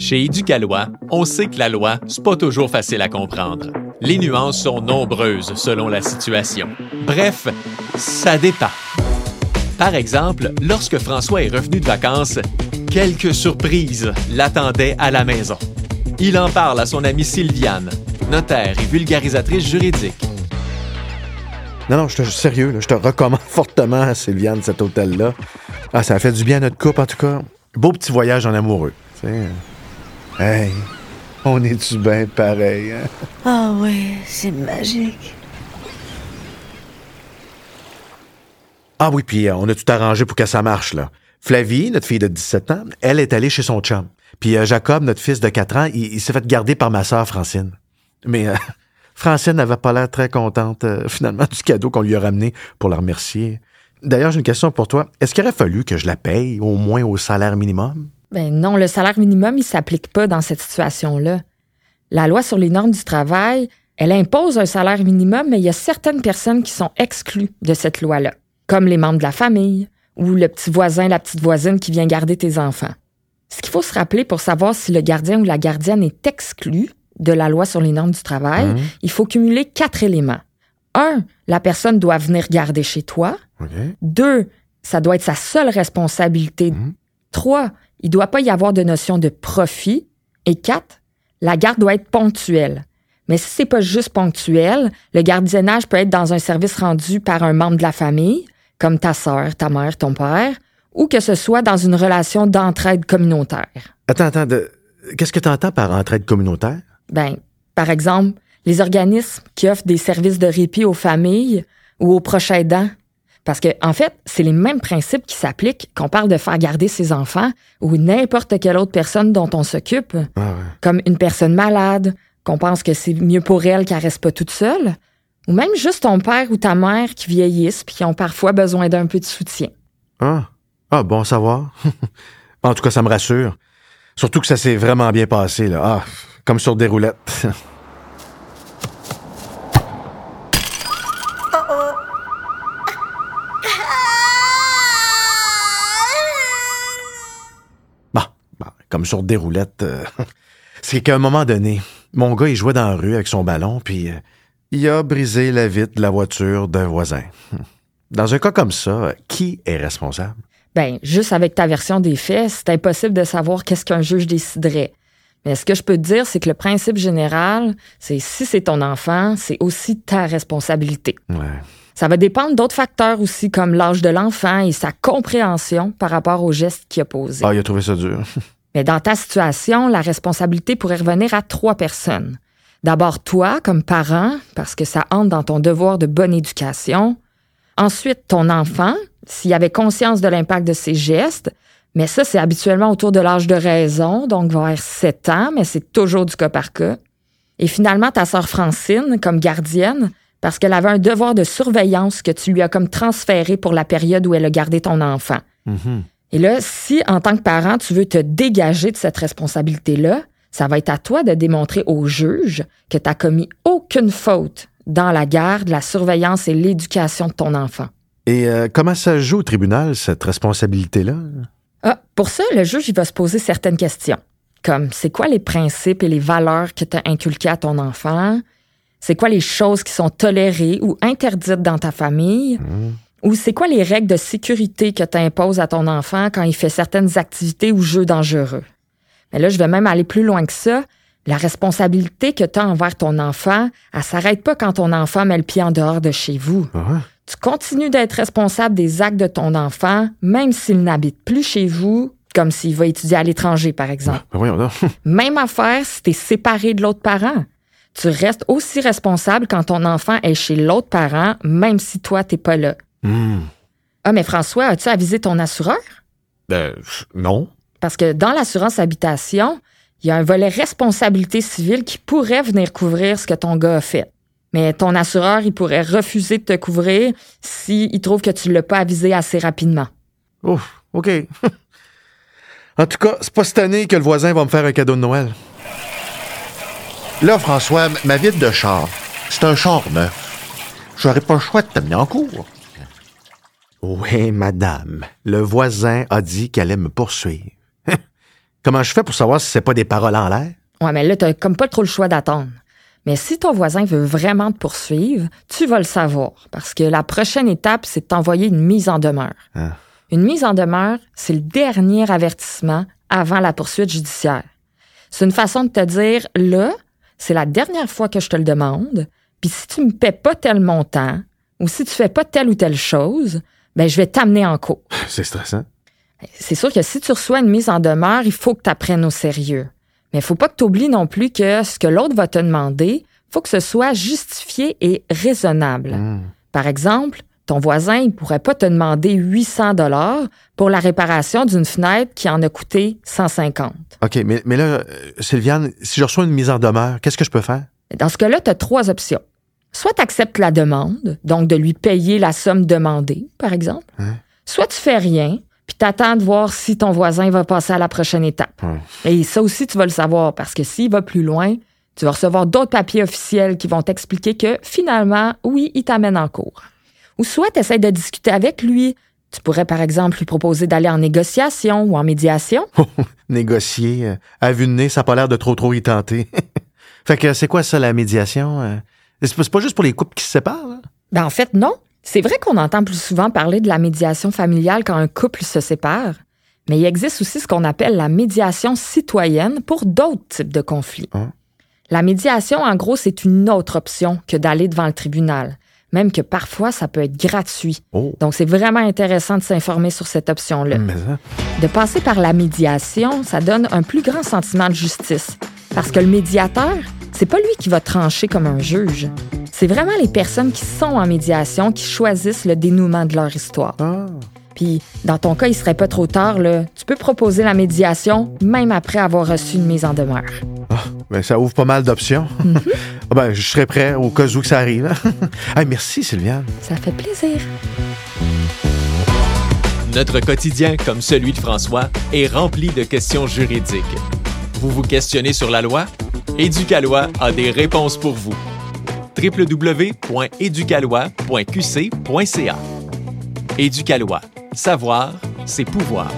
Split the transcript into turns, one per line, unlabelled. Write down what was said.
Chez Éducalois, on sait que la loi, c'est pas toujours facile à comprendre. Les nuances sont nombreuses selon la situation. Bref, ça dépend. Par exemple, lorsque François est revenu de vacances, quelques surprises l'attendaient à la maison. Il en parle à son amie Sylviane, notaire et vulgarisatrice juridique.
Non, non, je te sérieux, je te recommande fortement, Sylviane, cet hôtel-là. Ah, ça a fait du bien à notre couple, en tout cas. Beau petit voyage en amoureux. Hey, on est-tu bien pareil, hein?
Ah oui, c'est magique.
Ah oui, puis euh, on a tout arrangé pour que ça marche, là. Flavie, notre fille de 17 ans, elle est allée chez son chum. Puis euh, Jacob, notre fils de 4 ans, il, il s'est fait garder par ma sœur Francine. Mais euh, Francine n'avait pas l'air très contente, euh, finalement, du cadeau qu'on lui a ramené pour la remercier. D'ailleurs, j'ai une question pour toi. Est-ce qu'il aurait fallu que je la paye au moins au salaire minimum?
Ben non, le salaire minimum, il s'applique pas dans cette situation-là. La loi sur les normes du travail, elle impose un salaire minimum, mais il y a certaines personnes qui sont exclues de cette loi-là, comme les membres de la famille ou le petit voisin, la petite voisine qui vient garder tes enfants. Ce qu'il faut se rappeler pour savoir si le gardien ou la gardienne est exclu de la loi sur les normes du travail,
Mhm.
il faut cumuler quatre éléments. Un, la personne doit venir garder chez toi.
OK.
Deux, ça doit être sa seule responsabilité.
Mhm.
Trois, il doit pas y avoir de notion de profit. Et quatre, la garde doit être ponctuelle. Mais si c'est pas juste ponctuel, le gardiennage peut être dans un service rendu par un membre de la famille, comme ta sœur, ta mère, ton père, ou que ce soit dans une relation d'entraide communautaire.
Attends, attends, de- qu'est-ce que tu entends par entraide communautaire?
Ben, par exemple, les organismes qui offrent des services de répit aux familles ou aux proches aidants. Parce que, en fait, c'est les mêmes principes qui s'appliquent qu'on parle de faire garder ses enfants ou n'importe quelle autre personne dont on s'occupe,
Ah ouais.
comme une personne malade, qu'on pense que c'est mieux pour elle qu'elle reste pas toute seule, ou même juste ton père ou ta mère qui vieillissent puis qui ont parfois besoin d'un peu de soutien.
Ah, ah bon à savoir. en tout cas, ça me rassure. Surtout que ça s'est vraiment bien passé, là. Ah, comme sur des roulettes. Bon, bon, comme sur des roulettes. euh, c'est qu'à un moment donné, mon gars, il jouait dans la rue avec son ballon, puis euh, il a brisé la vitre de la voiture d'un voisin. Dans un cas comme ça, qui est responsable?
Ben, juste avec ta version des faits, c'est impossible de savoir qu'est-ce qu'un juge déciderait. Mais ce que je peux te dire, c'est que le principe général, c'est si c'est ton enfant, c'est aussi ta responsabilité.
Ouais.
Ça va dépendre d'autres facteurs aussi, comme l'âge de l'enfant et sa compréhension par rapport au geste qu'il a posé.
Ah, il a trouvé ça dur.
Mais dans ta situation, la responsabilité pourrait revenir à trois personnes. D'abord toi, comme parent, parce que ça entre dans ton devoir de bonne éducation. Ensuite, ton enfant, s'il avait conscience de l'impact de ses gestes. Mais ça, c'est habituellement autour de l'âge de raison, donc vers 7 ans, mais c'est toujours du cas par cas. Et finalement, ta sœur Francine, comme gardienne, parce qu'elle avait un devoir de surveillance que tu lui as comme transféré pour la période où elle a gardé ton enfant.
Mhm.
Et là, si en tant que parent, tu veux te dégager de cette responsabilité-là, ça va être à toi de démontrer au juge que tu n'as commis aucune faute dans la garde, la surveillance et l'éducation de ton enfant.
Et euh, comment ça se joue au tribunal, cette responsabilité-là?
Ah, pour ça, le juge il va se poser certaines questions, comme c'est quoi les principes et les valeurs que tu as inculqués à ton enfant? C'est quoi les choses qui sont tolérées ou interdites dans ta famille? Ou c'est quoi les règles de sécurité que tu imposes à ton enfant quand il fait certaines activités ou jeux dangereux? Mais là, je vais même aller plus loin que ça. La responsabilité que tu as envers ton enfant, elle s'arrête pas quand ton enfant met le pied en dehors de chez vous.
Ah?
Tu continues d'être responsable des actes de ton enfant, même s'il n'habite plus chez vous, comme s'il va étudier à l'étranger, par exemple.
Ben voyons donc.
Même affaire si tu es séparé de l'autre parent. Tu restes aussi responsable quand ton enfant est chez l'autre parent, même si toi, t'es pas là. Ah, mais François, as-tu avisé ton assureur?
Ben, non.
Parce que dans l'assurance habitation, il y a un volet responsabilité civile qui pourrait venir couvrir ce que ton gars a fait. Mais ton assureur, il pourrait refuser de te couvrir s'il trouve que tu l'as pas avisé assez rapidement.
Ouf, OK. en tout cas, c'est pas cette année que le voisin va me faire un cadeau de Noël.
Là, François, ma vitre de char, c'est un char neuf. J'aurais pas le choix de t'amener en cours.
Oui, madame. Le voisin a dit qu'elle allait me poursuivre. Comment je fais pour savoir si c'est pas des paroles en l'air?
Ouais, mais là, t'as comme pas trop le choix d'attendre. Mais si ton voisin veut vraiment te poursuivre, tu vas le savoir, parce que la prochaine étape, c'est de t'envoyer une mise en demeure.
Ah.
Une mise en demeure, c'est le dernier avertissement avant la poursuite judiciaire. C'est une façon de te dire, là, c'est la dernière fois que je te le demande, puis si tu me paies pas tel montant, ou si tu fais pas telle ou telle chose, ben je vais t'amener en cours.
C'est stressant.
C'est sûr que si tu reçois une mise en demeure, il faut que tu apprennes au sérieux. Mais il faut pas que tu oublies non plus que ce que l'autre va te demander, faut que ce soit justifié et raisonnable. Par exemple, ton voisin, il pourrait pas te demander 800 dollars pour la réparation d'une fenêtre qui en a coûté 150.
OK, mais, mais là, euh, Sylviane, si je reçois une mise en demeure, qu'est-ce que je peux faire?
Dans ce cas-là, tu as trois options. Soit tu acceptes la demande, donc de lui payer la somme demandée, par exemple. Soit tu fais rien, puis t'attends de voir si ton voisin va passer à la prochaine étape. Et ça aussi, tu vas le savoir, parce que s'il va plus loin, tu vas recevoir d'autres papiers officiels qui vont t'expliquer que finalement, oui, il t'amène en cours. Ou soit tu essaies de discuter avec lui. Tu pourrais, par exemple, lui proposer d'aller en négociation ou en médiation.
Négocier. euh, à vue de nez, ça n'a pas l'air de trop trop y tenter. fait que c'est quoi ça, la médiation? C'est pas- juste pour les couples qui se séparent, là?
Ben, en fait, non. C'est vrai qu'on entend plus souvent parler de la médiation familiale quand un couple se sépare, mais il existe aussi ce qu'on appelle la médiation citoyenne pour d'autres types de conflits.
Hein?
La médiation, en gros, c'est une autre option que d'aller devant le tribunal, même que parfois ça peut être gratuit.
Oh.
Donc, c'est vraiment intéressant de s'informer sur cette option-là. De passer par la médiation, ça donne un plus grand sentiment de justice. Parce que le médiateur, c'est pas lui qui va trancher comme un juge. C'est vraiment les personnes qui sont en médiation qui choisissent le dénouement de leur histoire.
Ah.
Puis, dans ton cas, il serait pas trop tard, là. Tu peux proposer la médiation même après avoir reçu une mise en demeure.
Ben, ça ouvre pas mal d'options. Ah ben, je serais prêt au cas où que ça arrive. Hey, merci, Sylviane.
Ça fait plaisir.
Notre quotidien, comme celui de François, est rempli de questions juridiques. Vous vous questionnez sur la loi? Éducalois a des réponses pour vous. www.éducalois.qc.ca Éducalois. Savoir, c'est pouvoir.